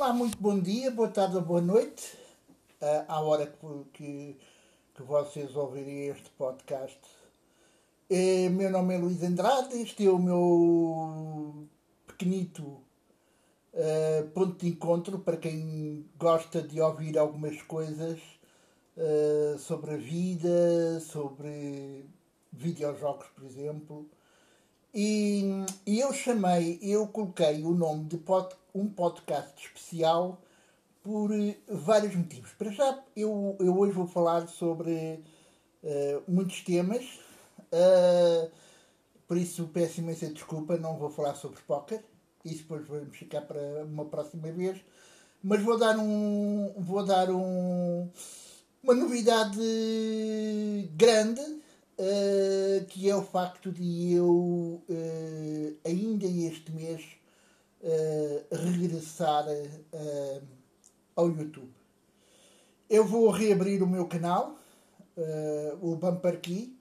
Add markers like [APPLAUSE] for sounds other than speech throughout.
Olá, muito bom dia, boa tarde ou boa noite, uh, à hora que, que, vocês ouvirem este podcast. Uh, meu nome é Luís Andrade, este é o meu pequenito uh, ponto de encontro para quem gosta de ouvir algumas coisas sobre a vida, sobre videojogos, por exemplo. E, e eu chamei, eu coloquei o nome de pod, um podcast especial por eh, vários motivos. Para já, eu, eu hoje vou falar sobre uh, muitos temas, uh, por isso peço imensa desculpa, não vou falar sobre póquer, isso depois vamos ficar para uma próxima vez, mas vou dar um. vou dar um, uma novidade grande uh, que é o facto de eu, uh, ainda este mês, uh, regressar ao YouTube. Eu vou reabrir o meu canal, o Bumper Key,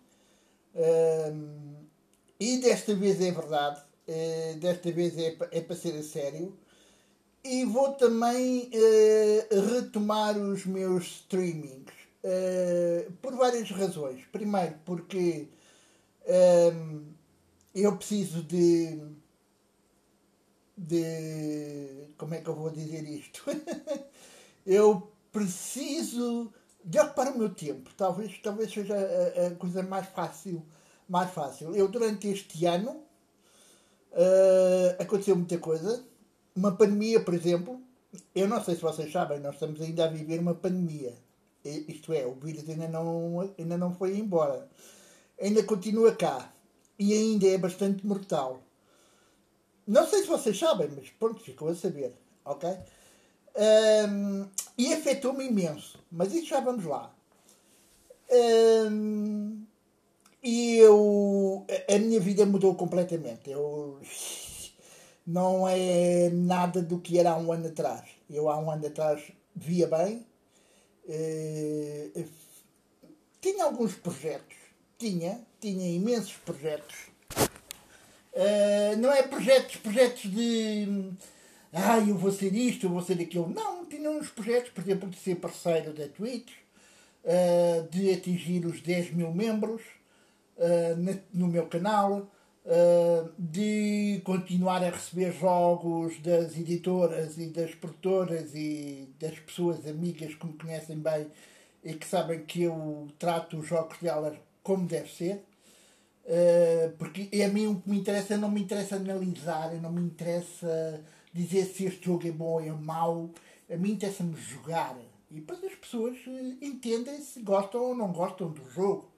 e desta vez é verdade, desta vez é, é para ser a sério. E vou também retomar os meus streamings eh, por várias razões. Primeiro, porque um, ehm, eu preciso de, de. Como é que eu vou dizer isto? [LAUGHS] eu preciso de ocupar o meu tempo. Talvez, talvez seja a, a coisa mais fácil, mais fácil. Eu, durante este ano, uh, aconteceu muita coisa. Uma pandemia, por exemplo. Eu não sei se vocês sabem, nós estamos ainda a viver uma pandemia isto é, o vírus ainda não, ainda não foi embora. Ainda continua cá. E ainda é bastante mortal. Não sei se vocês sabem, mas pronto, ficou a saber. Ok? Um, e afetou-me imenso. Mas isso já vamos lá. Um, e eu. A minha vida mudou completamente. Eu. Não é nada do que era há um ano atrás. Eu há um ano atrás via bem, Uh, tinha alguns projetos, tinha, tinha imensos projetos. Uh, não é projetos, projetos de ah, eu vou ser isto, eu vou ser aquilo. Não, tinha uns projetos, por exemplo, de ser parceiro da Twitch, uh, de atingir os 10 mil membros no meu canal, de continuar a receber jogos das editoras e das produtoras e das pessoas amigas que me conhecem bem e que sabem que eu trato os jogos delas como deve ser. Uh, porque a mim o que me interessa não me interessa analisar, não me interessa dizer se este jogo é bom ou é mau, a mim interessa-me jogar. E depois as pessoas eh, entendem se gostam ou não gostam do jogo.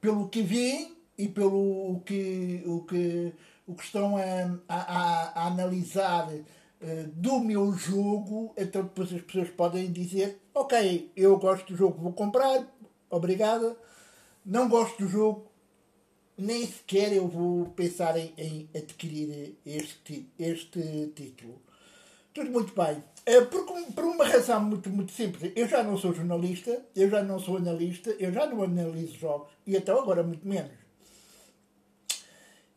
Pelo que veem e pelo que, o que, o que estão a, a, a analisar uh, do meu jogo, então depois as pessoas podem dizer, ok, eu gosto do jogo, vou comprar, obrigada. Não gosto do jogo, nem sequer eu vou pensar em, em adquirir este, este título. Tudo muito bem. Eh, por, por uma razão muito, muito simples. Eu já não sou jornalista, eu já não sou analista, eu já não analiso jogos, e até agora muito menos.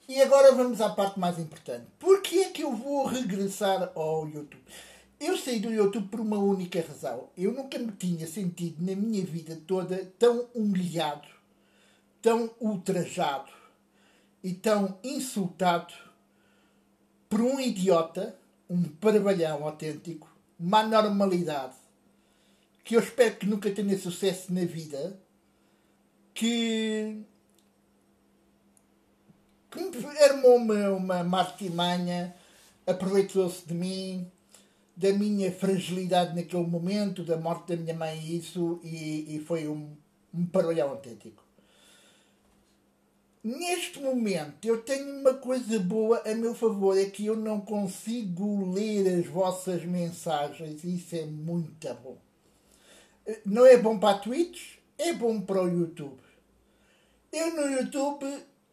E agora vamos à parte mais importante. Porquê é que eu vou regressar ao YouTube? Eu saí do YouTube por uma única razão. Eu nunca me tinha sentido na minha vida toda tão humilhado, tão ultrajado e tão insultado por um idiota, um parabalhão autêntico, uma anormalidade, que eu espero que nunca tenha sucesso na vida, que armou uma, martimanha, aproveitou-se de mim, da minha fragilidade naquele momento, da morte da minha mãe isso, e, e foi um, um parolhão autêntico. Neste momento eu tenho uma coisa boa a meu favor, é que eu não consigo ler as vossas mensagens, e isso é muito bom. Não é bom para a Twitch, é bom para o YouTube. Eu no YouTube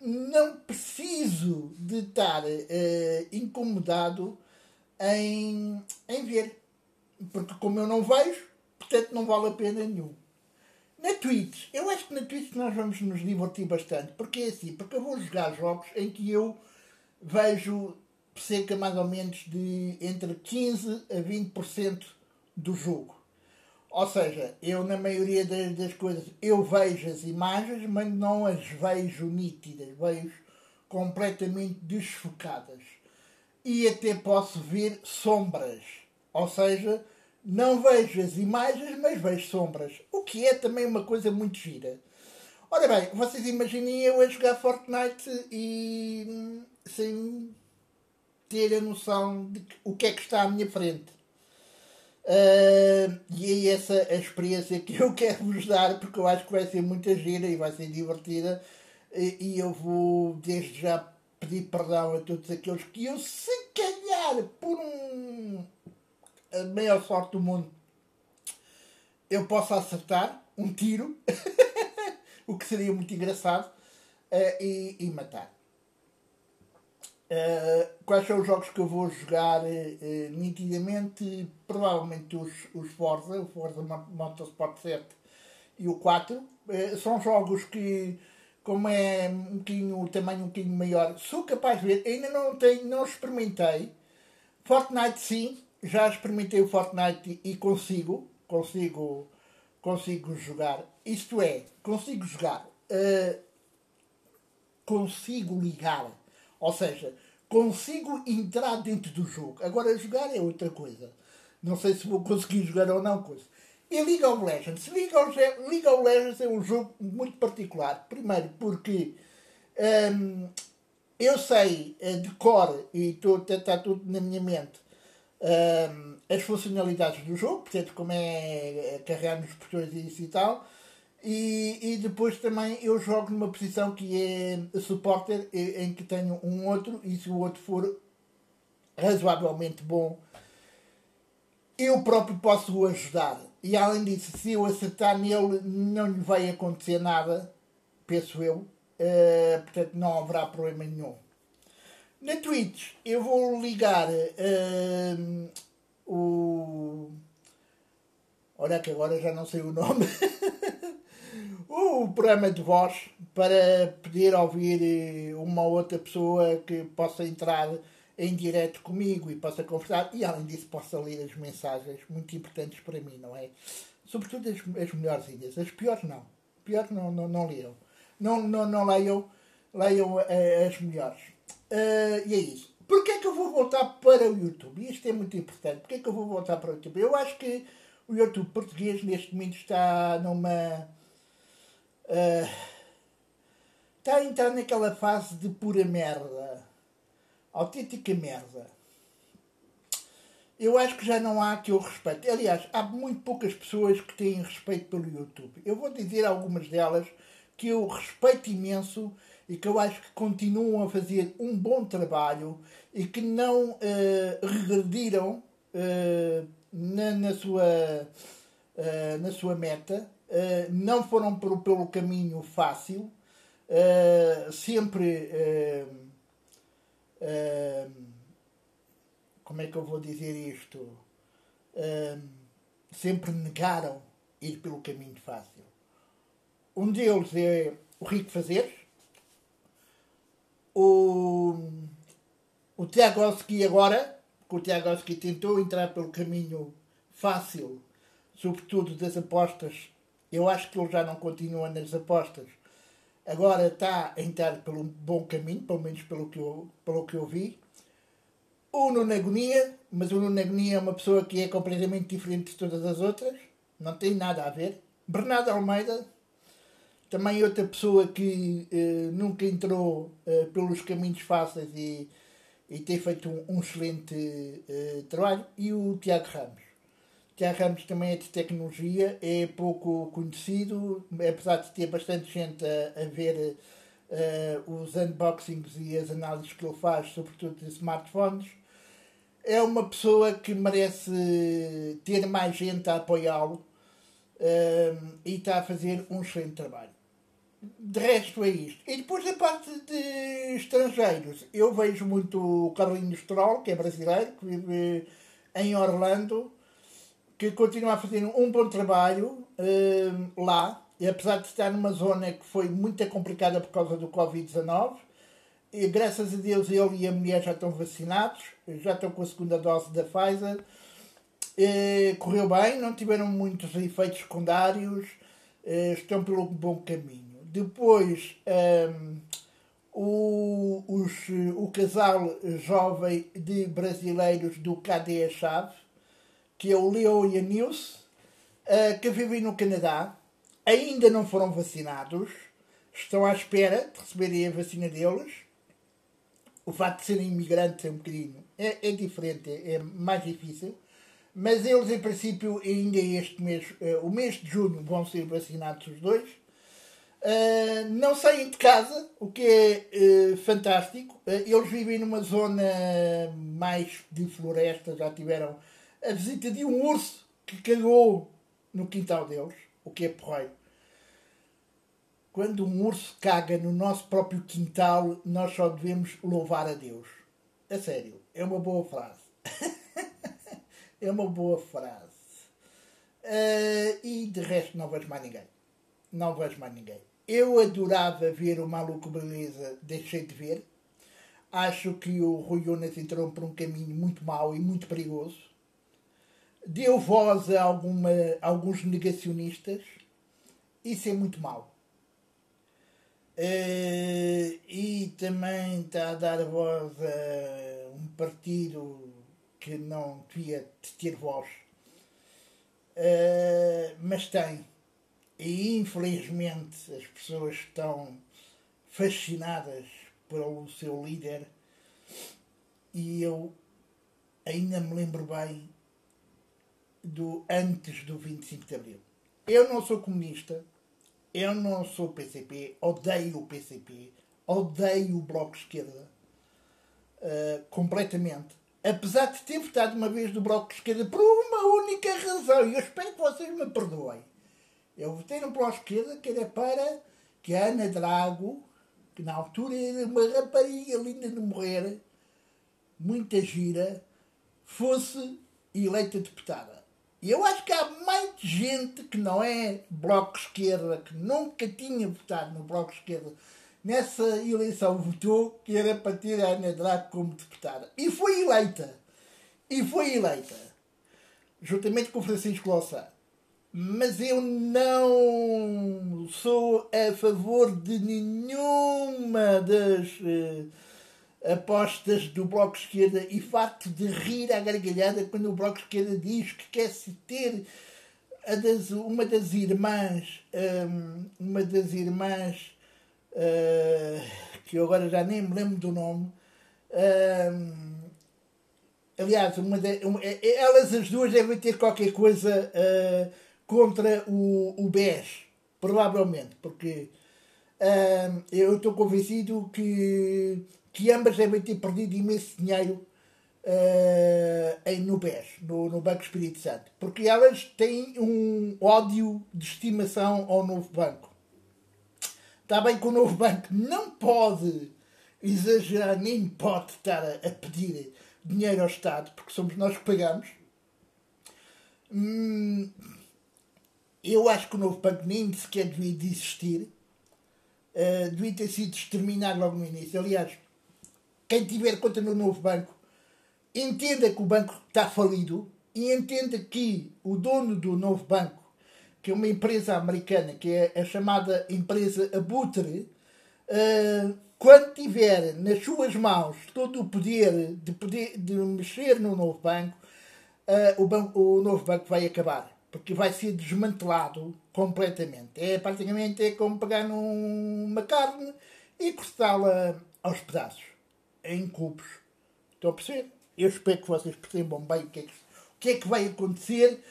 não preciso de estar uh, incomodado em, em ver. Porque como eu não vejo, portanto não vale a pena nenhum. Na Twitch, eu acho que na Twitch nós vamos nos divertir bastante. Porque é assim, porque eu vou jogar jogos em que eu vejo cerca mais ou menos de entre 15% a 20% do jogo. Ou seja, eu na maioria das, das, coisas eu vejo as imagens, mas não as vejo nítidas, vejo completamente desfocadas. E até posso ver sombras. Ou seja, não vejo as imagens, mas vejo sombras. O que é também uma coisa muito gira. Ora bem, vocês imaginem eu a jogar Fortnite e hum, sem ter a noção de o que é que está à minha frente. Uh, e é essa a experiência que eu [LAUGHS] quero vos dar, porque eu acho que vai ser muita gira e vai ser divertida. E, eu vou desde já pedir perdão a todos aqueles que eu, se calhar, por um, a maior sorte do mundo, eu possa acertar um tiro, [LAUGHS] o que seria muito engraçado, uh, e, e matar. Uh, quais são os jogos que eu vou jogar uh, nitidamente? Provavelmente os, os Forza, o Forza Motorsport 7 e o 4. Uh, são jogos que, como é um bocadinho, o tamanho um bocadinho maior, sou capaz de ver. Ainda não tenho, não experimentei. Fortnite sim, já experimentei o Fortnite e consigo, consigo, consigo jogar. Isto é, consigo jogar, consigo ligar ou seja, consigo entrar dentro do jogo. Agora, jogar é outra coisa. Não sei se vou conseguir jogar ou não. Coisa. E League of Legends. League of, League of Legends é um jogo muito particular. Primeiro, porque hum, eu sei eh, de cor e está tudo na minha mente hum, as funcionalidades do jogo, portanto, como é, é carregar nos botões e isso e tal. E, e depois também eu jogo numa posição que é supporter, em que tenho um outro, e se o outro for razoavelmente bom, eu próprio posso o ajudar. E além disso, se eu acertar nele, não lhe vai acontecer nada, penso eu. Uh, portanto, não haverá problema nenhum. Na Twitch, eu vou ligar uh, o. Olha que agora já não sei o nome. [LAUGHS] o programa de voz para poder ouvir eh, uma outra pessoa que possa entrar em direto comigo e possa conversar e além disso possa ler as mensagens muito importantes para mim, não é? Sobretudo as, as melhores ilhas. As piores não. Piores não, não, não leiam. Não, não, não leiam, leiam uh, as melhores. Uh, e é isso. Porquê é que eu vou voltar para o YouTube? Isto é muito importante. Porquê é que eu vou voltar para o YouTube? Eu acho que o YouTube português neste momento está numa Uh, está a entrar naquela fase de pura merda. Autêntica merda. Eu acho que já não há que eu respeito. Aliás, há muito poucas pessoas que têm respeito pelo YouTube. Eu vou dizer algumas delas que eu respeito imenso e que eu acho que continuam a fazer um bom trabalho e que não uh, regrediram uh, na, na, sua, uh, na sua meta não foram pelo caminho fácil, uh, sempre. Uh, como é que eu vou dizer isto? sempre negaram ir pelo caminho fácil. Um deles é o Rico Fazeres, o, o Tiago Oski agora, que o Tiago Oski tentou entrar pelo caminho fácil, sobretudo das apostas eu acho que ele já não continua nas apostas. Agora está a entrar pelo bom caminho, pelo menos pelo que eu, pelo que eu vi. O Nuno Agonia, mas o Nuno Agonia é uma pessoa que é completamente diferente de todas as outras. Não tem nada a ver. Bernardo Almeida, também outra pessoa que eh, nunca entrou eh, pelos caminhos fáceis e, e tem feito um, um excelente eh, trabalho. E o Tiago Ramos. Tiago Ramos também é de tecnologia, é pouco conhecido, apesar de ter bastante gente a, a ver uh, os unboxings e as análises que ele faz, sobretudo de smartphones. É uma pessoa que merece ter mais gente a apoiá-lo uh, e está a fazer um excelente trabalho. De resto é isto. E depois da parte de estrangeiros, eu vejo muito o Carlinhos Troll, que é brasileiro, que vive em Orlando que continua a fazer um bom trabalho uh, lá, e apesar de estar numa zona que foi muito complicada por causa do Covid-19, e, graças a Deus ele e a mulher já estão vacinados, já estão com a segunda dose da Pfizer. E, correu bem, não tiveram muitos efeitos secundários, e, estão pelo bom caminho. Depois, um, o, os, o casal jovem de brasileiros do KD Chave, que é o Leo e a Nilce, uh, que vivem no Canadá, ainda não foram vacinados, estão à espera de receberem a vacina deles. O facto de serem imigrantes é um bocadinho é, é diferente, é, é mais difícil. Mas eles, em princípio, ainda este mês, uh, o mês de junho, vão ser vacinados os dois. Uh, não saem de casa, o que é uh, fantástico. Uh, eles vivem numa zona mais de floresta, já tiveram a visita de um urso que cagou no quintal deles, o que é porreiro. Quando um urso caga no nosso próprio quintal, nós só devemos louvar a Deus. A sério, é uma boa frase. [LAUGHS] é uma boa frase. e de resto não vejo mais ninguém. Não vejo mais ninguém. Eu adorava ver o Maluco Beleza, deixei de ver. Acho que o Rui Unas entrou por um caminho muito mau e muito perigoso. Deu voz a, alguma, alguns negacionistas. Isso é muito mau. Uh, e também está a dar voz a um partido que não devia ter voz. Uh, mas tem e infelizmente as pessoas estão fascinadas pelo seu líder e eu ainda me lembro bem do antes do 25 de Abril. Eu não sou comunista, eu não sou PCP, odeio o PCP, odeio o Bloco de Esquerda uh, completamente. Apesar de ter votado uma vez do Bloco de Esquerda por uma única razão, e eu espero que vocês me perdoem eu votei no Bloco Esquerda que era para que a Ana Drago, que na altura era uma rapariga linda de morrer, muita gira, fosse eleita deputada. E eu acho que há mais gente que não é Bloco Esquerda, que nunca tinha votado no Bloco Esquerda, nessa eleição votou que era para ter a Ana Drago como deputada. E foi eleita. E foi eleita. Juntamente com Francisco Louçã mas eu não sou a favor de nenhuma das uh, apostas do Bloco de Esquerda e facto de rir à gargalhada quando o Bloco de Esquerda diz que quer se ter das, uma das irmãs, um, uma das irmãs, uh, que eu agora já nem me lembro do nome, um, aliás, uma de, uma, elas as duas devem ter qualquer coisa. Uh, contra o, o BES, provavelmente, porque uh, eu estou convencido que, que ambas devem ter perdido imenso dinheiro uh, no BES, no, no Banco Espírito Santo, porque elas têm um ódio de estimação ao novo banco. Está bem que o novo banco não pode exagerar, nem pode estar a, a pedir dinheiro ao Estado, porque somos nós que pagamos. Hum, eu acho que o novo banco nem sequer devia de existir. Uh, devia ter sido exterminado logo no início. Aliás, quem tiver conta no novo banco entenda que o banco está falido e entenda que o dono do novo banco, que é uma empresa americana, que é a chamada empresa Abutre, uh, quando tiver nas suas mãos todo o poder de, poder, de mexer no novo banco, uh, o, banco, o novo banco vai acabar porque vai ser desmantelado completamente. É praticamente é como pegar numa carne e cortá-la aos pedaços, em cubos. Estão a perceber? Eu espero que vocês percebam bem o que é que, o que, é que vai acontecer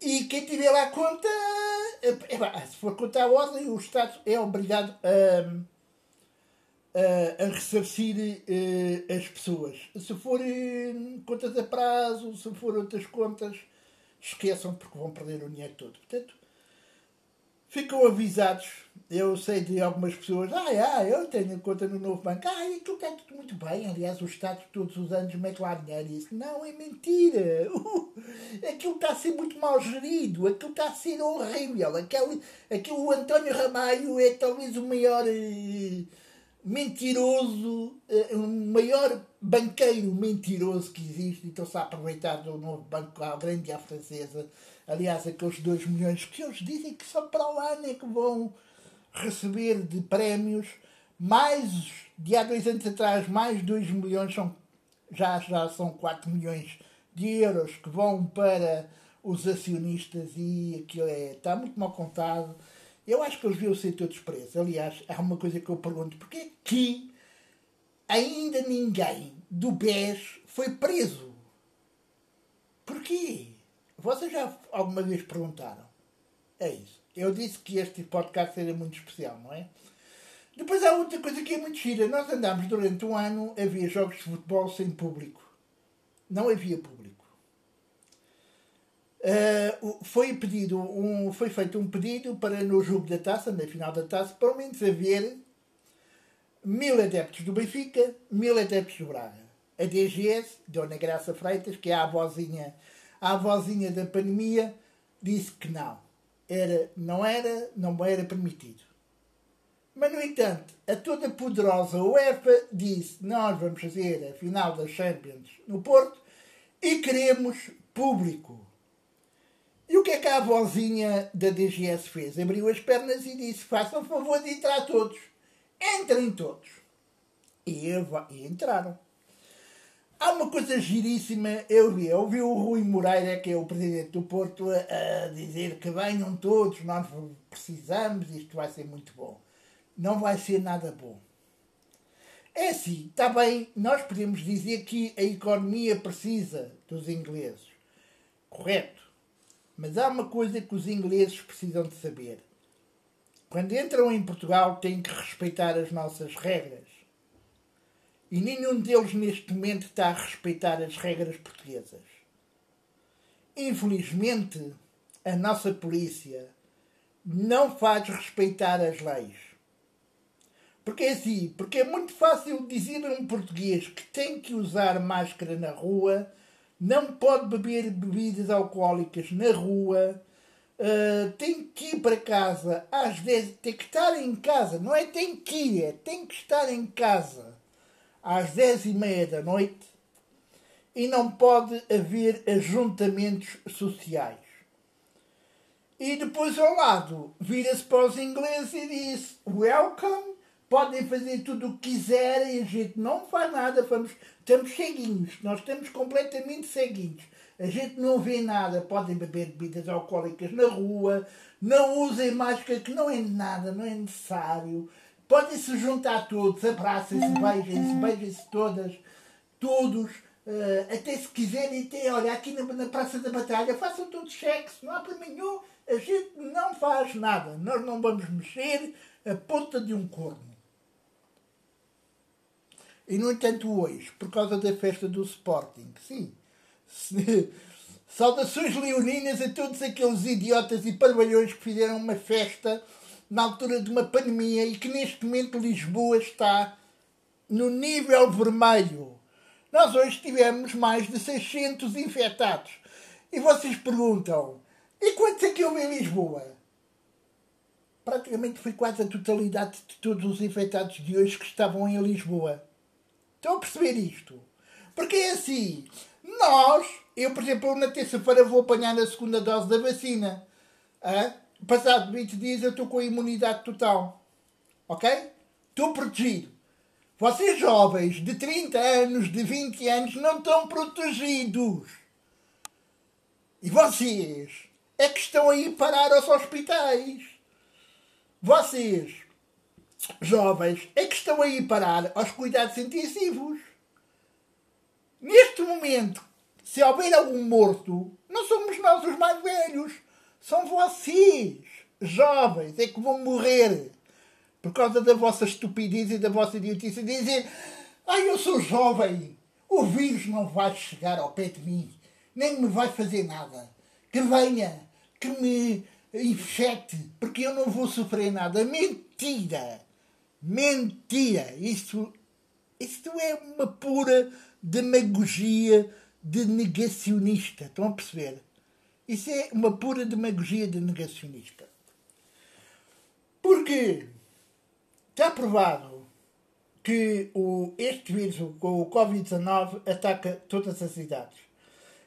e quem tiver lá conta, é, é, se for contar a ordem, o Estado é obrigado a, a, a ressarcir uh, as pessoas. Se for uh, contas a prazo, se for outras contas esqueçam porque vão perder o dinheiro todo. Portanto, ficam avisados. Eu sei de algumas pessoas, ah, ah eu tenho conta no novo banco, ah, aquilo está tudo muito bem. Aliás, o Estado todos os anos mete lá dinheiro e isso. Não, é mentira. [LAUGHS] Aquilo está a ser muito mal gerido, aquilo está a ser horrível. Aquele, aquele o António Ramalho é talvez o maior. Uh, mentiroso, uh, o maior banqueiro mentiroso que existe e estão-se a aproveitar do novo banco, a grande à francesa. Aliás, aqueles 2 milhões que eles dizem que só para o ano é que vão receber de prémios. Mais, de há dois anos atrás, mais 2 milhões, são, já, já são 4 milhões de euros que vão para os acionistas e aquilo é, está muito mal contado. Eu acho que eles deviam ser todos presos. Aliás, há uma coisa que eu pergunto: porquê que ainda ninguém do BES foi preso? Porquê? Vocês já alguma vez perguntaram? É isso. Eu disse que este podcast seria muito especial, não é? Depois há outra coisa que é muito gira. Nós andámos durante um ano, havia jogos de futebol sem público. Não havia público. Uh, foi pedido um, foi feito um pedido para no jogo da taça, na final da taça, pelo menos haver mil adeptos do Benfica, mil adeptos do Braga. A DGS, Dona Graça Freitas, que é a avózinha, a avózinha da pandemia, disse que não. Era, não era, não era permitido. Mas, no entanto, a toda poderosa UEFA disse: Nós vamos fazer a final das Champions no Porto e queremos público. E o que é que a avózinha da DGS fez? Abriu as pernas e disse: façam favor de entrar todos. Entrem todos. E, e entraram. Há uma coisa giríssima, eu vi, eu vi o Rui Moreira, que é o presidente do Porto, a, a dizer que venham todos, nós precisamos, isto vai ser muito bom. Não vai ser nada bom. É assim, está bem, nós podemos dizer que a economia precisa dos ingleses. Correto. Mas há uma coisa que os ingleses precisam de saber. Quando entram em Portugal têm que respeitar as nossas regras. E nenhum deles neste momento está a respeitar as regras portuguesas. Infelizmente, a nossa polícia não faz respeitar as leis. Porque é assim, porque é muito fácil dizer a um português que tem que usar máscara na rua não pode beber bebidas alcoólicas na rua, uh, tem que ir para casa às 10, tem que estar em casa, não é tem que ir, é tem que estar em casa às 10 e meia da noite e não pode haver ajuntamentos sociais. E depois ao lado vira-se para os ingleses e diz Welcome podem fazer tudo o que quiserem, a gente não faz nada, vamos, estamos ceguinhos, nós estamos completamente ceguinhos. A gente não vê nada, podem beber bebidas alcoólicas na rua, não usem máscara, que não é nada, não é necessário. Podem se juntar todos, abracem-se, beijem-se, beijem-se todas, todos. Uh, até se quiserem, até, olha, aqui na, na Praça da Batalha, façam todos sexo, não há problema nenhum. A gente não faz nada. Nós não vamos mexer a ponta de um corno. E, no entanto, hoje, por causa da festa do Sporting, sim, [LAUGHS] saudações leoninas a todos aqueles idiotas e parvalhões que fizeram uma festa na altura de uma pandemia e que neste momento Lisboa está no nível vermelho. Nós hoje tivemos mais de 600 infectados. E vocês perguntam, e quantos é que houve em Lisboa? Praticamente foi quase a totalidade de todos os infectados de hoje que estavam em Lisboa. Estão a perceber isto? Porque é assim, nós, eu por exemplo, na terça-feira vou apanhar a segunda dose da vacina. Ah? Passado 20 dias eu estou com a imunidade total. Ok? Estou protegido. Vocês jovens de 30 anos, de 20 anos, não estão protegidos. E vocês é que estão a ir parar aos hospitais. Vocês jovens é que estão aí parar aos cuidados intensivos. Neste momento, se houver algum morto, não somos nós os mais velhos. São vocês, jovens, é que vão morrer. Por causa da vossa estupidez e da vossa idiotice. Dizer, ai, eu sou jovem, o vírus não vai chegar ao pé de mim, nem me vai fazer nada. Que venha, que me infecte, porque eu não vou sofrer nada. Mentira! Mentira! Isto, isto é uma pura demagogia de negacionista. Estão a perceber? Isso é uma pura demagogia de negacionista. Porque está provado que o, este vírus, o Covid-19, ataca todas as idades.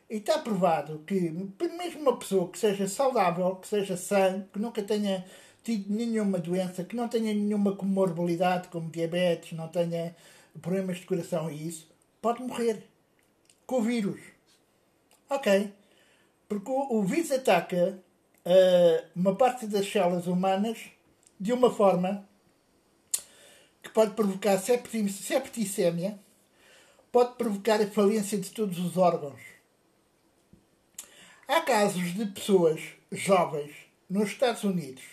E está provado que, mesmo uma pessoa que seja saudável, que seja sã, que nunca tenha tido nenhuma doença, que não tenha nenhuma comorbilidade, como diabetes, não tenha problemas de coração e isso, pode morrer com o vírus. Ok. Porque o, vírus ataca uh, uma parte das células humanas de uma forma que pode provocar septicemia, pode provocar a falência de todos os órgãos. Há casos de pessoas jovens nos Estados Unidos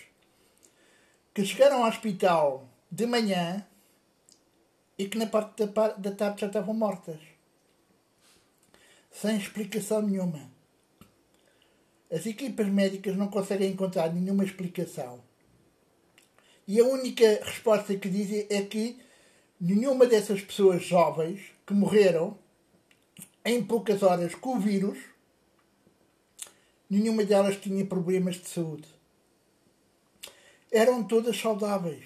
que chegaram ao hospital de manhã e que na parte da tarde já estavam mortas. Sem explicação nenhuma. As equipas médicas não conseguem encontrar nenhuma explicação. E a única resposta que dizem é que nenhuma dessas pessoas jovens que morreram em poucas horas com o vírus, nenhuma delas tinha problemas de saúde. Eram todas saudáveis.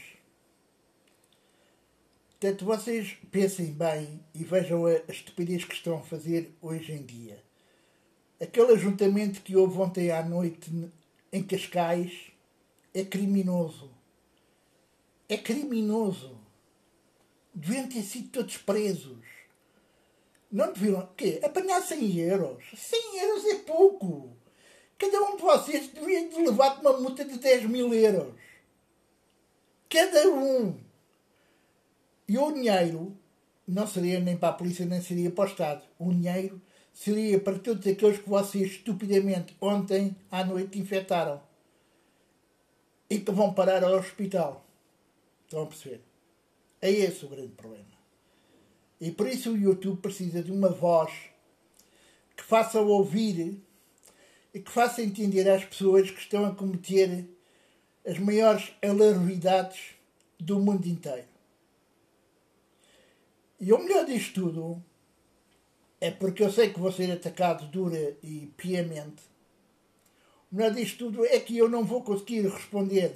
Portanto, vocês pensem bem e vejam a estupidez que estão a fazer hoje em dia. Aquele ajuntamento que houve ontem à noite em Cascais é criminoso. É criminoso. Deviam ter sido todos presos. Não deviam. quê? Apanhar 100 euros. 100 euros é pouco. Cada um de vocês devia levar uma multa de 10 mil euros. Cada um. E o dinheiro não seria nem para a polícia, nem seria para o Estado. O dinheiro seria para todos aqueles que vocês estupidamente ontem à noite infectaram e que vão parar ao hospital. Estão a perceber? É esse o grande problema. E por isso o YouTube precisa de uma voz que faça ouvir e que faça entender às pessoas que estão a cometer as maiores alarmidades do mundo inteiro. E o melhor disto tudo é porque eu sei que vou ser atacado dura e piamente. O melhor disto tudo é que eu não vou conseguir responder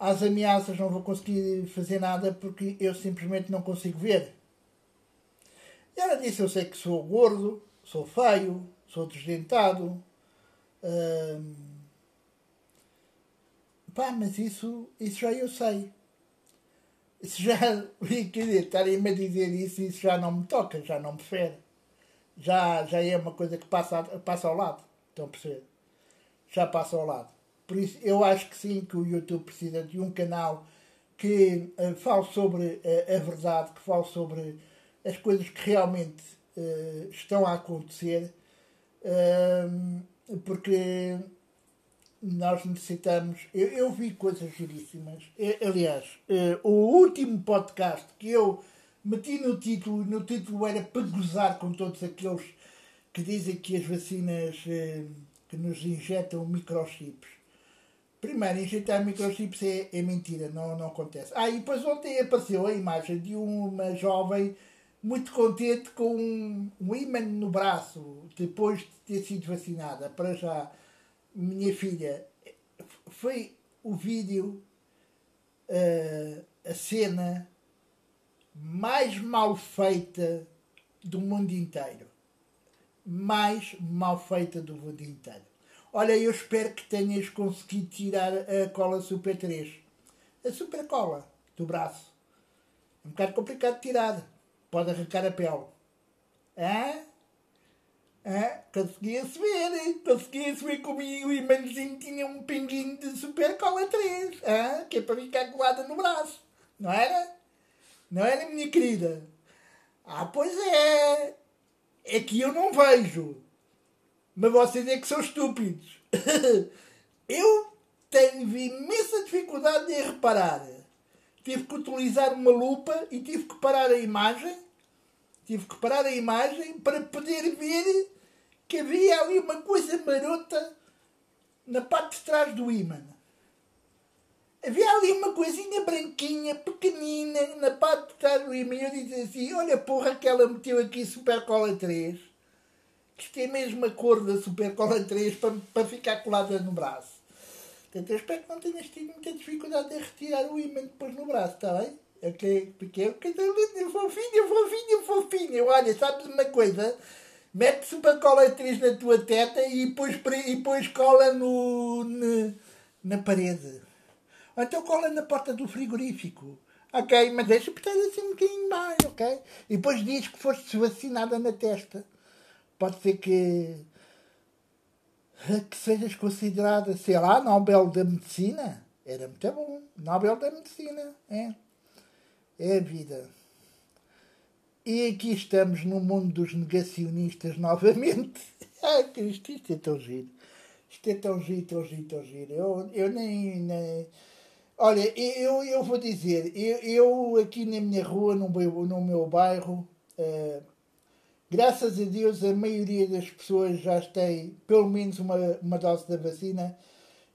às ameaças, não vou conseguir fazer nada porque eu simplesmente não consigo ver. E ela disse: Eu sei que sou gordo, sou feio, sou desdentado. Hum, pá, mas isso, isso já eu sei isso já, quer dizer, estarem-me a dizer isso, isso já não me toca, já não me fere. Já, já é uma coisa que passa, passa ao lado. Estão a perceber? Já passa ao lado. Por isso, eu acho que sim, que o YouTube precisa de um canal que uh, fale sobre uh, a verdade, que fale sobre as coisas que realmente uh, estão a acontecer, porque nós necessitamos. Eu, eu vi coisas giríssimas. Eu, aliás, uh, o último podcast que eu meti no título, no título era para gozar com todos aqueles que dizem que as vacinas uh, que nos injetam microchips. Primeiro, injetar microchips é, é mentira, não, não acontece. Ah, e depois ontem apareceu a imagem de uma jovem muito contente com um, um no braço, depois de ter sido vacinada. Para já minha filha, foi o vídeo, uh, a cena mais mal feita do mundo inteiro. Mais mal feita do mundo inteiro. Olha, eu espero que tenhas conseguido tirar a cola Super 3. A super cola do braço. É um bocado complicado de tirar. Pode arrancar a pele. Hã? Ah, conseguia-se ver, conseguia-se ver como o imãzinho tinha um pinguinho de super cola 3, ah, que é para ficar colada no braço, não era? Não era, minha querida? Ah, pois é, é que eu não vejo, mas vocês é que são estúpidos. [LAUGHS] eu tenho imensa dificuldade em reparar. Tive que utilizar uma lupa e tive que parar a imagem tive que parar a imagem para poder ver que havia ali uma coisa marota na parte de trás do ímã. Havia ali uma coisinha branquinha, pequenina, na parte de trás do ímã. E eu disse assim: Olha, porra, que ela meteu aqui Super Cola 3. Que isto é mesmo a cor da Super Cola 3 para, para ficar colada no braço. Portanto, eu espero que não tenhas tido muita dificuldade em retirar o ímã depois no braço, está bem? ok? Porque coisa linda, fofinha, fofinha, fofinha. Olha, sabes uma coisa? Mete super cola atriz na tua teta e depois, e depois cola no, na, na parede. Ou então cola na porta do frigorífico. Ok, mas deixa apertar assim um bocadinho mais, ok? E depois diz que foste vacinada na testa. Pode ser que, que sejas considerada, sei lá, Nobel da Medicina. Era muito bom. Nobel da Medicina, é. É a vida. E aqui estamos no mundo dos negacionistas novamente. [LAUGHS] Ai, Cristo, isto é tão giro. Isto é tão giro, tão giro, tão giro. Eu, eu nem, nem Olha, eu, eu vou dizer, eu, eu aqui na minha rua, no meu, no meu bairro, uh, graças a Deus a maioria das pessoas já tem pelo menos uma, uma dose da vacina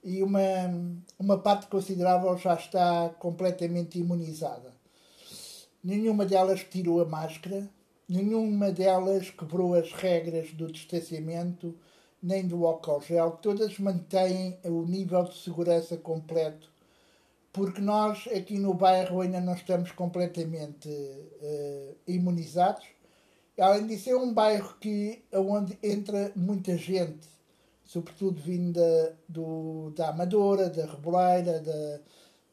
e uma, uma parte considerável já está completamente imunizada. Nenhuma delas tirou a máscara, nenhuma delas quebrou as regras do distanciamento nem do álcool gel, todas mantêm o nível de segurança completo porque nós aqui no bairro ainda não estamos completamente uh, imunizados. Além disso, é um bairro que, onde entra muita gente, sobretudo vinda do, da Amadora, da Reboleira, da,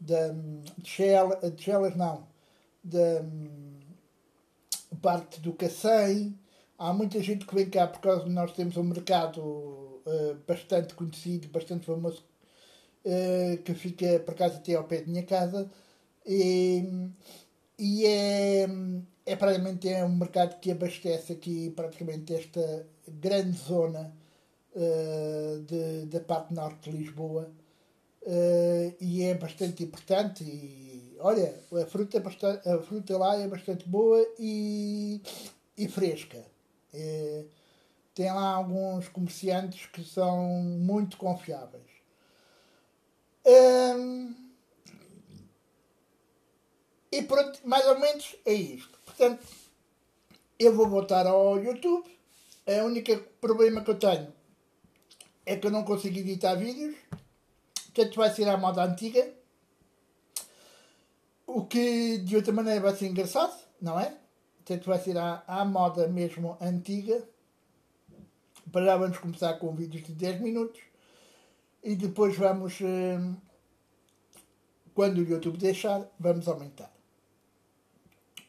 da, de, Chelas, de Chelas, não, da parte do Cacém. Há muita gente que vem cá por causa de nós temos um mercado uh, bastante conhecido, bastante famoso uh, que fica por acaso até ao pé da minha casa e, e é, é praticamente é um mercado que abastece aqui praticamente esta grande zona uh, de, da parte norte de Lisboa e é bastante importante e olha, a fruta, é bastante, a fruta lá é bastante boa e, e fresca. tem lá alguns comerciantes que são muito confiáveis. E pronto, mais ou menos é isto. Portanto, eu vou voltar ao YouTube. O único problema que eu tenho é que eu não consigo editar vídeos. Portanto, vai ser a moda antiga. O que de outra maneira vai ser engraçado, não é? Portanto, vai ser a, a moda mesmo antiga. Para já vamos começar com vídeos de 10 minutos e depois vamos, hum, quando o YouTube deixar, vamos aumentar.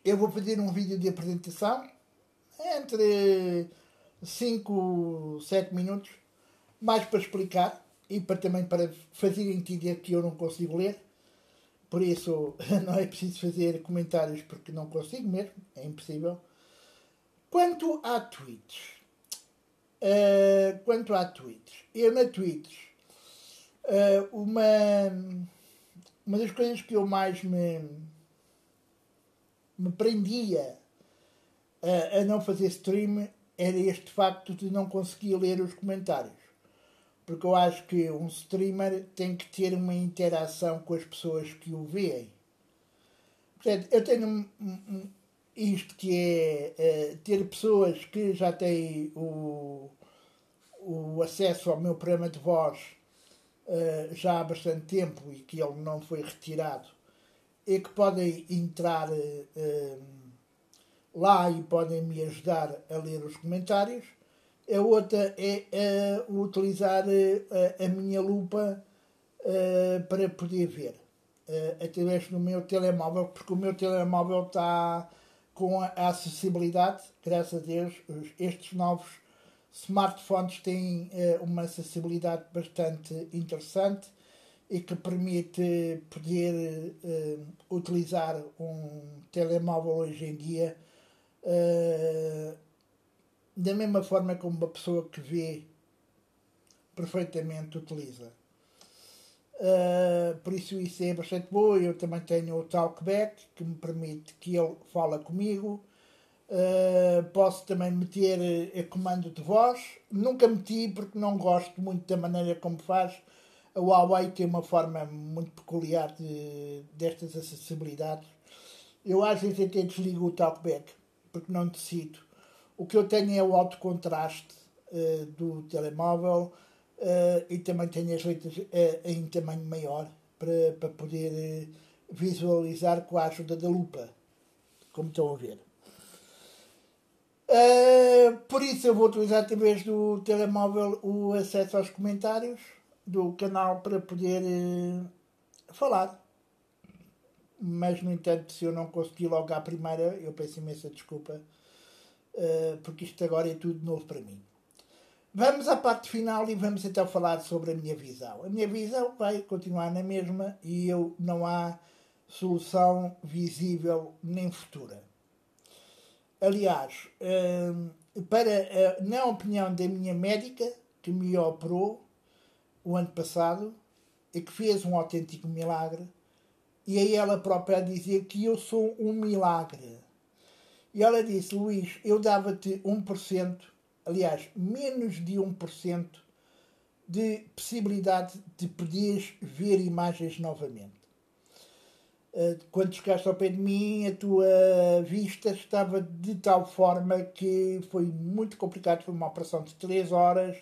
Eu vou fazer um vídeo de apresentação entre 5, 7 minutos, mais para explicar e para, também para fazer entender que eu não consigo ler. Por isso [LAUGHS] não é preciso fazer comentários porque não consigo mesmo, é impossível. Quanto a tweets, uh, quanto a tweets, eu na tweets Uh, uma, uma das coisas que eu mais me, me prendia a, a não fazer stream era este facto de não conseguir ler os comentários. Porque eu acho que um streamer tem que ter uma interação com as pessoas que o veem. Portanto, eu tenho isto que é uh, ter pessoas que já têm o, o acesso ao meu programa de voz uh, já há bastante tempo e que ele não foi retirado e que podem entrar uh, lá e podem me ajudar a ler os comentários. A outra é utilizar a minha lupa para poder ver. Através do meu telemóvel, porque o meu telemóvel está com a acessibilidade, graças a Deus, estes novos smartphones têm uma acessibilidade bastante interessante e que permite poder uh, utilizar um telemóvel hoje em dia uh, da mesma forma como uma pessoa que vê perfeitamente utiliza. Uh, por isso isso é bastante bom. Eu também tenho o Talkback que me permite que ele fala comigo Uh, posso também meter a comando de voz. Nunca meti porque não gosto muito da maneira como faz. A Huawei tem uma forma muito peculiar de, destas acessibilidades. Eu às vezes até desligo o talkback porque não decido. O que eu tenho é o alto contraste uh, do telemóvel uh, e também tenho as letras em tamanho maior para, para poder visualizar com a ajuda da lupa, como estão a ver. Por isso eu vou utilizar através do telemóvel o acesso aos comentários do canal para poder falar. Mas, no entanto, se eu não conseguir logo à primeira, eu peço imensa desculpa, porque isto agora é tudo novo para mim. Vamos à parte final e vamos então falar sobre a minha visão. A minha visão vai continuar na mesma e eu não há solução visível nem futura. Aliás, hum, para, na opinião da minha médica, que me operou o ano passado, e que fez um autêntico milagre, e aí ela própria a dizer que eu sou um milagre. E ela disse, Luís, eu dava-te 1%, aliás, menos de 1% de possibilidade de poderes ver imagens novamente. Eh, quando chegaste ao pé de mim, a tua vista estava de tal forma que foi muito complicado. Foi uma operação de 3 horas,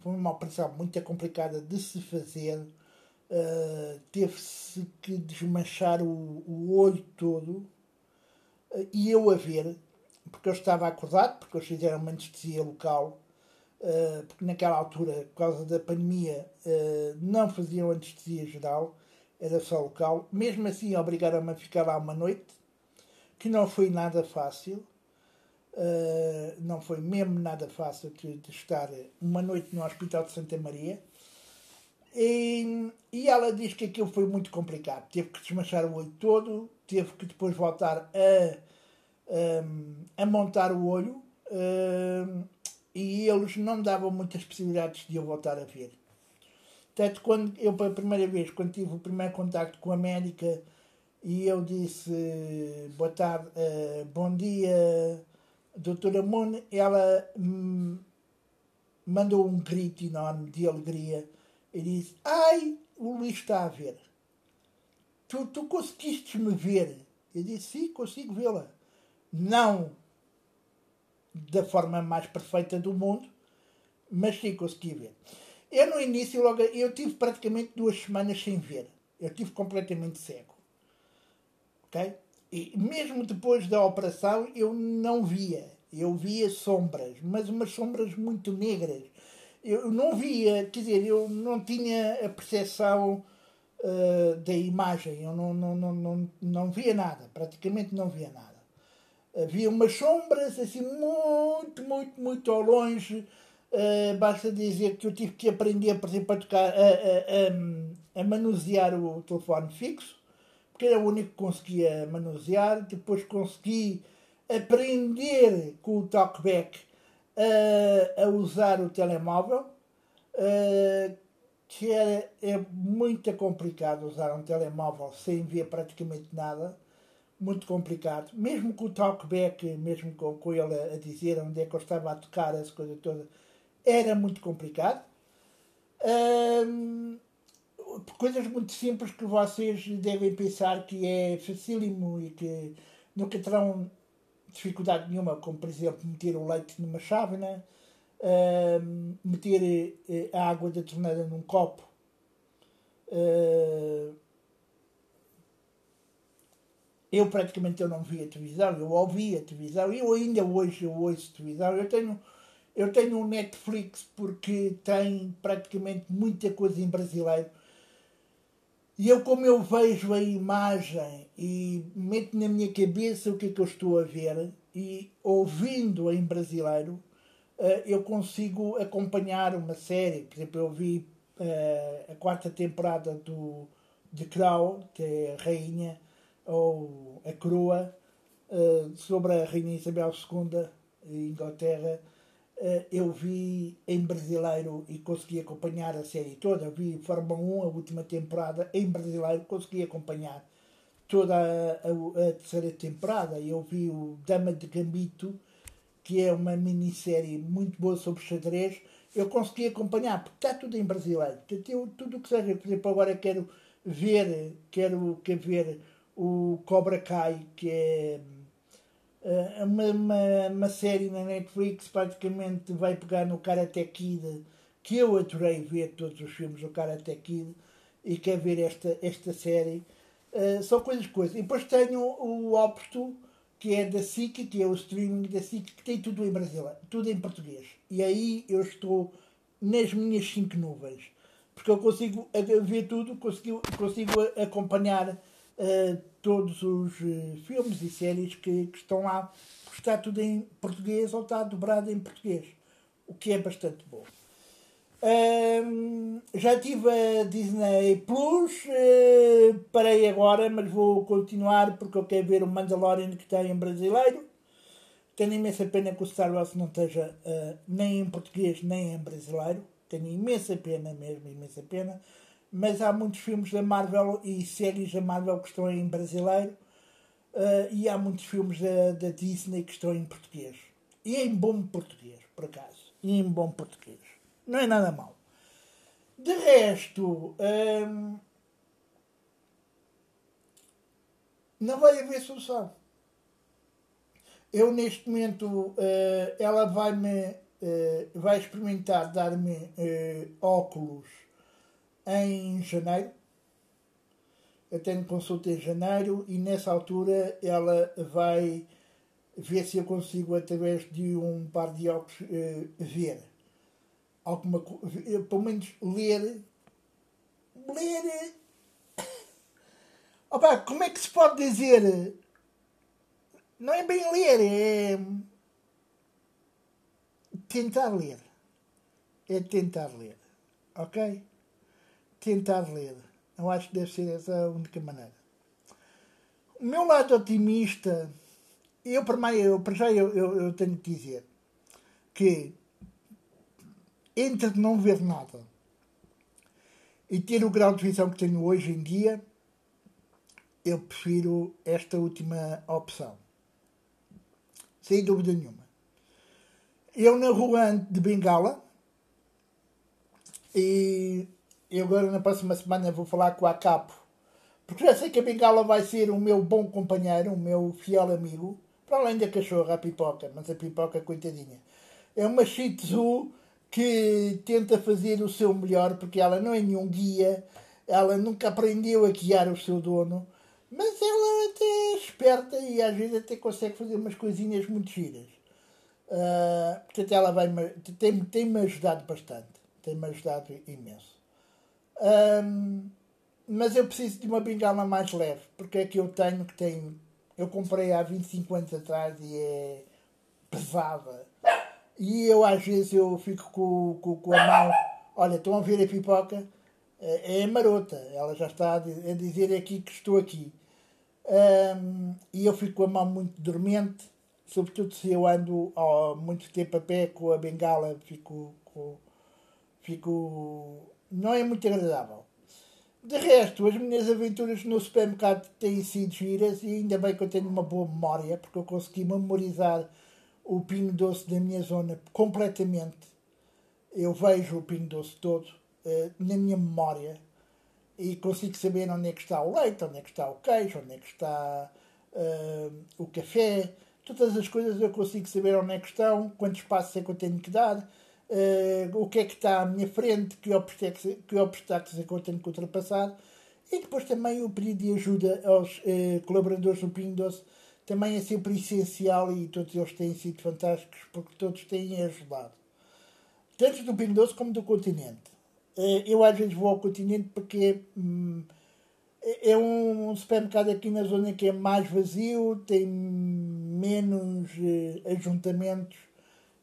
foi uma operação muito complicada de se fazer. Uh, Teve-se que desmanchar o, o olho todo e eu a ver, porque eu estava acordado, porque eles fizeram uma anestesia local. Uh, porque naquela altura, por causa da pandemia, não faziam anestesia geral era só local. Mesmo assim, obrigaram-me a ficar lá uma noite, que não foi nada fácil. Não foi mesmo nada fácil de, de, estar uma noite no Hospital de Santa Maria. E, e ela diz que aquilo foi muito complicado. Teve que desmanchar o olho todo, teve que depois voltar a, a, montar o olho. E eles não davam muitas possibilidades de eu voltar a ver. Portanto, quando eu, pela primeira vez, quando tive o primeiro contacto com a médica, e eu disse boa tarde, uh, bom dia, doutora Moon, ela hum, mandou um grito enorme de alegria e disse: Ai, o Luís está a ver. Tu, tu conseguiste me ver? Eu disse: Sim, consigo vê-la. Não da forma mais perfeita do mundo, mas sim consegui ver. Eu no início logo eu tive praticamente duas semanas sem ver. Eu tive completamente cego. Ok? E mesmo depois da operação eu não via. Eu via sombras, mas umas sombras muito negras. Eu não via, quer dizer, eu não tinha a percepção uh, da imagem. Eu não, não, não, não, não via nada, praticamente não via nada. Havia umas sombras assim muito, muito, muito ao longe Uh, basta dizer que eu tive que aprender, por exemplo, a, tocar, a, a, a, manusear o telefone fixo, porque era o único que conseguia manusear. Depois consegui aprender com o talkback a, a usar o telemóvel, uh, que era, é muito complicado usar um telemóvel sem ver praticamente nada. Muito complicado. Mesmo com o talkback, mesmo com, com ele a, dizer onde é que eu estava a tocar, essa coisa toda era muito complicado. coisas muito simples que vocês devem pensar que é facílimo e que nunca terão dificuldade nenhuma, como por exemplo meter o leite numa chávena, meter eh, a água da torneira num copo. Uh, eu praticamente eu não via televisão, eu ouvia televisão, eu ainda hoje eu ouço televisão, eu tenho eu tenho um Netflix porque tem praticamente muita coisa em brasileiro. E eu, como eu vejo a imagem e meto na minha cabeça o que é que eu estou a ver, e ouvindo em brasileiro, eu consigo acompanhar uma série. Por exemplo, eu vi eh, a quarta temporada do The Crown, que é a rainha, ou a coroa, eh, sobre a rainha Isabel II, Inglaterra eh, eu vi em brasileiro e consegui acompanhar a série toda. Eu vi Fórmula 1, a última temporada, em brasileiro, consegui acompanhar toda a, a, a terceira temporada. Eu vi o Dama de Gambito, que é uma minissérie muito boa sobre xadrez. Eu consegui acompanhar, porque está tudo em brasileiro. Eu, tudo o que seja, por exemplo, agora quero ver, quero, quero ver o Cobra Kai, que é Uh, uma, uma, uma, série na Netflix praticamente vai pegar no Karate Kid, que eu adorei ver todos os filmes do Karate Kid e quer ver esta, esta série. Uh, são coisas coisas. E depois tenho o Opto, que é da SIC, que é o streaming da SIC, que tem tudo em brasileiro, tudo em português. E aí eu estou nas minhas cinco nuvens. Porque eu consigo ver tudo, consigo, consigo acompanhar uh, todos os uh, filmes e séries que, que, estão lá, porque está tudo em português ou está dobrado em português, o que é bastante bom. Já tive a Disney Plus, uh, parei agora, mas vou continuar porque eu quero ver o Mandalorian que está em brasileiro. Tenho imensa pena que o Star Wars não esteja uh, nem em português nem em brasileiro. Tenho imensa pena mesmo, imensa pena. Mas há muitos filmes da Marvel e séries da Marvel que estão em brasileiro. Uh, e há muitos filmes da, da Disney que estão em português. E em bom português, por acaso. E em bom português não é nada mal De resto, hum, não vai haver solução. Eu, neste momento, uh, ela vai-me uh, vai experimentar dar-me uh, óculos em janeiro. Eu tenho consulta em janeiro e nessa altura ela vai ver se eu consigo, através de um par de óculos, ver alguma coisa, pelo menos ler. Ler. [COUGHS] Opa, como é que se pode dizer? Não é bem ler, é. Tentar ler. É tentar ler. Ok? Tentar ler. Eu acho que deve ser essa a única maneira. O meu lado otimista, eu para, mim, eu, já eu, eu, eu tenho que dizer que entre não ver nada e ter o grau de visão que tenho hoje em dia, eu prefiro esta última opção. Sem dúvida nenhuma. Eu na rua de Bengala e eu agora na próxima semana vou falar com a Capo, porque já sei que a Bengala vai ser o meu bom companheiro, o meu fiel amigo, para além da cachorra, a pipoca, mas a pipoca, coitadinha. É uma Shih Tzu que tenta fazer o seu melhor, porque ela não é nenhum guia, ela nunca aprendeu a guiar o seu dono, mas ela até é esperta e às vezes até consegue fazer umas coisinhas muito giras. Uh, portanto, ela vai tem, tem-me ajudado bastante, tem-me ajudado imenso. Um, mas eu preciso de uma bengala mais leve, porque é que eu tenho que tenho. Eu comprei há 25 anos atrás e é pesada e eu às vezes eu fico com, com, com a mão, olha, estão a ver a pipoca? É, é marota, ela já está a dizer aqui que estou aqui. Um, e eu fico com a mão muito dormente, sobretudo se eu ando muito tempo a pé com a bengala, fico, com, fico não é muito agradável. De resto, as minhas aventuras no supermercado têm sido giras e ainda bem que eu tenho uma boa memória, porque eu consegui memorizar o Pingo Doce da minha zona completamente. Eu vejo o Pingo Doce todo uh, na minha memória e consigo saber onde é que está o leite, onde é que está o queijo, onde é que está uh, o café. Todas as coisas eu consigo saber onde é que estão, quantos passos é que eu tenho que dar, uh, o que é que está à minha frente, que obstáculos, que obstáculos é que eu tenho que ultrapassar. E depois também o pedido de ajuda aos colaboradores do Pingo Doce também é sempre essencial e todos eles têm sido fantásticos porque todos têm ajudado. Tanto do Pingo Doce como do continente. Eh, eu às vezes vou ao continente porque hum, é um supermercado aqui na zona que é mais vazio, tem menos eh, ajuntamentos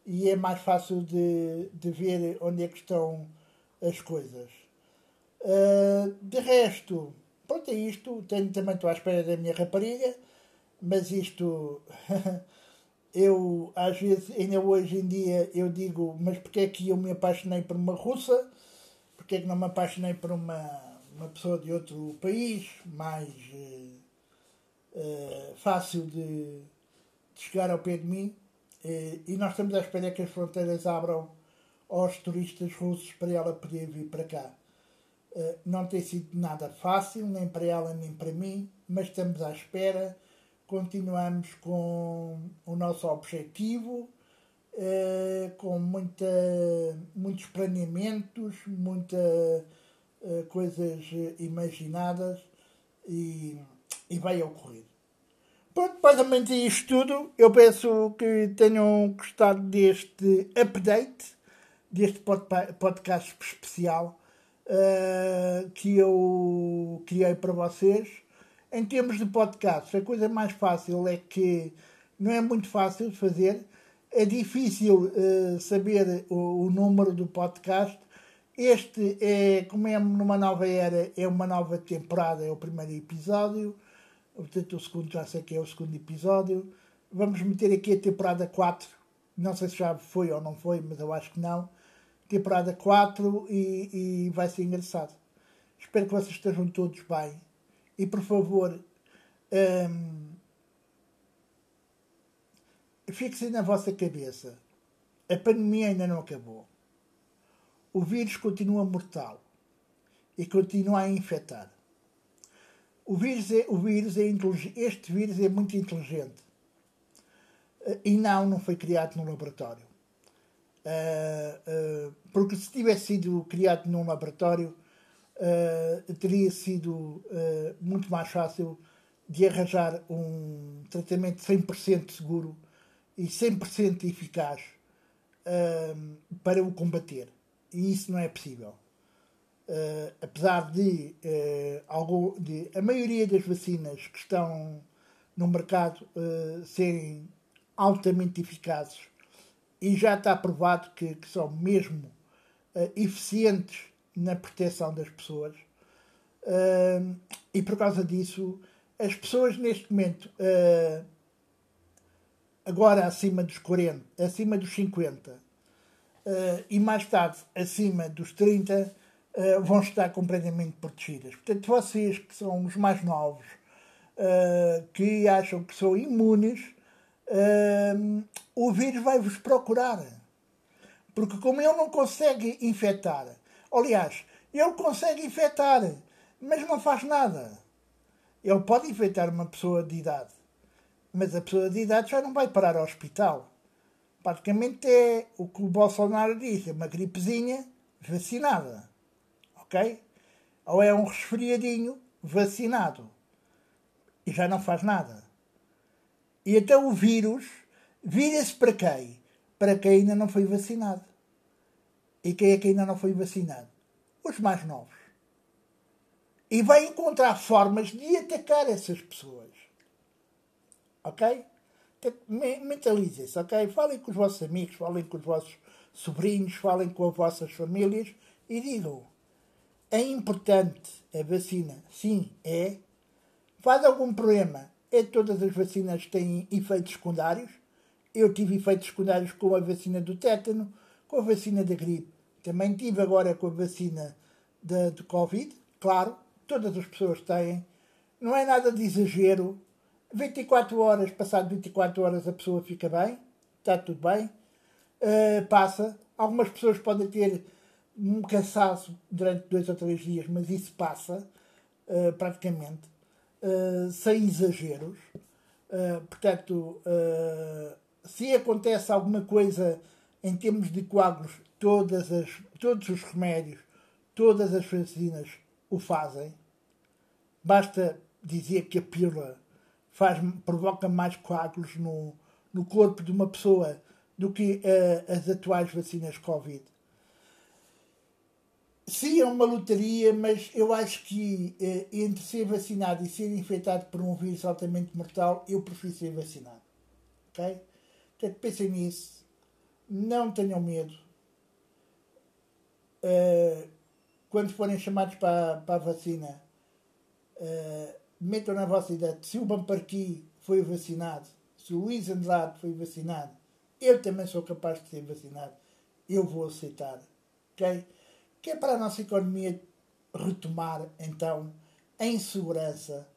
e é mais fácil de, de ver onde é que estão as coisas. Uh, de resto, pronto, é isto. Tenho, também estou à espera da minha rapariga mas isto [LAUGHS] eu às vezes ainda hoje em dia eu digo mas porque é que eu me apaixonei por uma russa? Porque é que não me apaixonei por uma, uma pessoa de outro país mais uh, uh, fácil de, de, chegar ao pé de mim? Uh, e nós estamos à espera que as fronteiras abram aos turistas russos para ela poder vir para cá. Não tem sido nada fácil nem para ela nem para mim mas estamos à espera continuamos com o nosso objetivo, eh, com muita, muitos planeamentos, muitas eh, coisas imaginadas e, e vai ocorrer. Pronto, basicamente é isto tudo. Eu peço que tenham gostado deste update, deste podcast especial uh, que eu criei para vocês. Em termos de podcast, a coisa mais fácil é que não é muito fácil de fazer. É difícil uh, saber o, o número do podcast. Este é, como é numa nova era, é uma nova temporada, é o primeiro episódio. Portanto, o segundo já sei que é o segundo episódio. Vamos meter aqui a temporada 4. Não sei se já foi ou não foi, mas eu acho que não. Temporada 4 e, e vai ser engraçado. Espero que vocês estejam todos bem. E por favor, hum, fixem na vossa cabeça. A pandemia ainda não acabou. O vírus continua mortal e continua a infectar. O vírus é, o vírus é este vírus é muito inteligente. E não, não foi criado num laboratório. Uh, uh, porque se tivesse sido criado num laboratório, uh, teria sido muito mais fácil de arranjar um tratamento 100% seguro e 100% eficaz para o combater. E isso não é possível uh, apesar de, uh, algo, de a maioria das vacinas que estão no mercado uh, serem altamente eficazes e já está provado que, que são mesmo eficientes na proteção das pessoas. e por causa disso, as pessoas neste momento, agora acima dos 40, acima dos 50 e mais tarde acima dos 30, uh, vão estar completamente protegidas. Portanto, vocês que são os mais novos, uh, que acham que são imunes, uh, o vírus vai-vos procurar. Porque como ele não consegue infectar, aliás, ele consegue infectar, mas não faz nada. Ele pode infectar uma pessoa de idade, mas a pessoa de idade já não vai parar ao hospital. Praticamente é o que o Bolsonaro diz, é uma gripezinha vacinada ok? Ou é um resfriadinho vacinado e já não faz nada. E então o vírus vira-se para quem? Para quem ainda não foi vacinado. E quem é que ainda não foi vacinado? Os mais novos. E vai encontrar formas de atacar essas pessoas. Ok? Mentalizem-se, ok? Falem com os vossos amigos, falem com os vossos sobrinhos, falem com as vossas famílias e digam é importante a vacina? Sim, é. Faz algum problema? É todas as vacinas têm efeitos secundários. Eu tive efeitos secundários com a vacina do tétano, com a vacina da gripe. Também tive agora com a vacina de, de Covid. Claro, todas as pessoas têm. Não é nada de exagero. 24 horas, passado 24 horas, a pessoa fica bem. Está tudo bem. Uh, passa. Algumas pessoas podem ter um cansaço durante dois ou três dias, mas isso passa uh, praticamente, uh, sem exageros. Portanto, se acontece alguma coisa em termos de coágulos, todas as, todos os remédios, todas as vacinas o fazem. Basta dizer que a pílula faz, provoca mais coágulos no, no corpo de uma pessoa do que as atuais vacinas Covid. Sim, é uma lotaria, mas eu acho que eh, entre ser vacinado e ser infectado por um vírus altamente mortal, eu prefiro ser vacinado. Ok? Portanto, pensem nisso. Não tenham medo. Uh, quando forem chamados para, para a vacina, uh, metam na vossa idade. Se o Bamparqui foi vacinado, se o Luís Andrade foi vacinado, eu também sou capaz de ser vacinado. Eu vou aceitar. Ok? que é para a nossa economia retomar, então, em segurança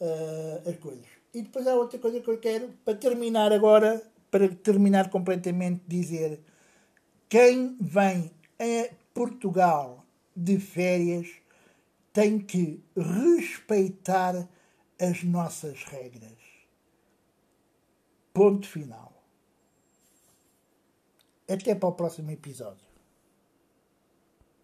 uh, as coisas. E depois há outra coisa que eu quero, para terminar agora, para terminar completamente, dizer: quem vem a Portugal de férias tem que respeitar as nossas regras. Ponto final. Até para o próximo episódio.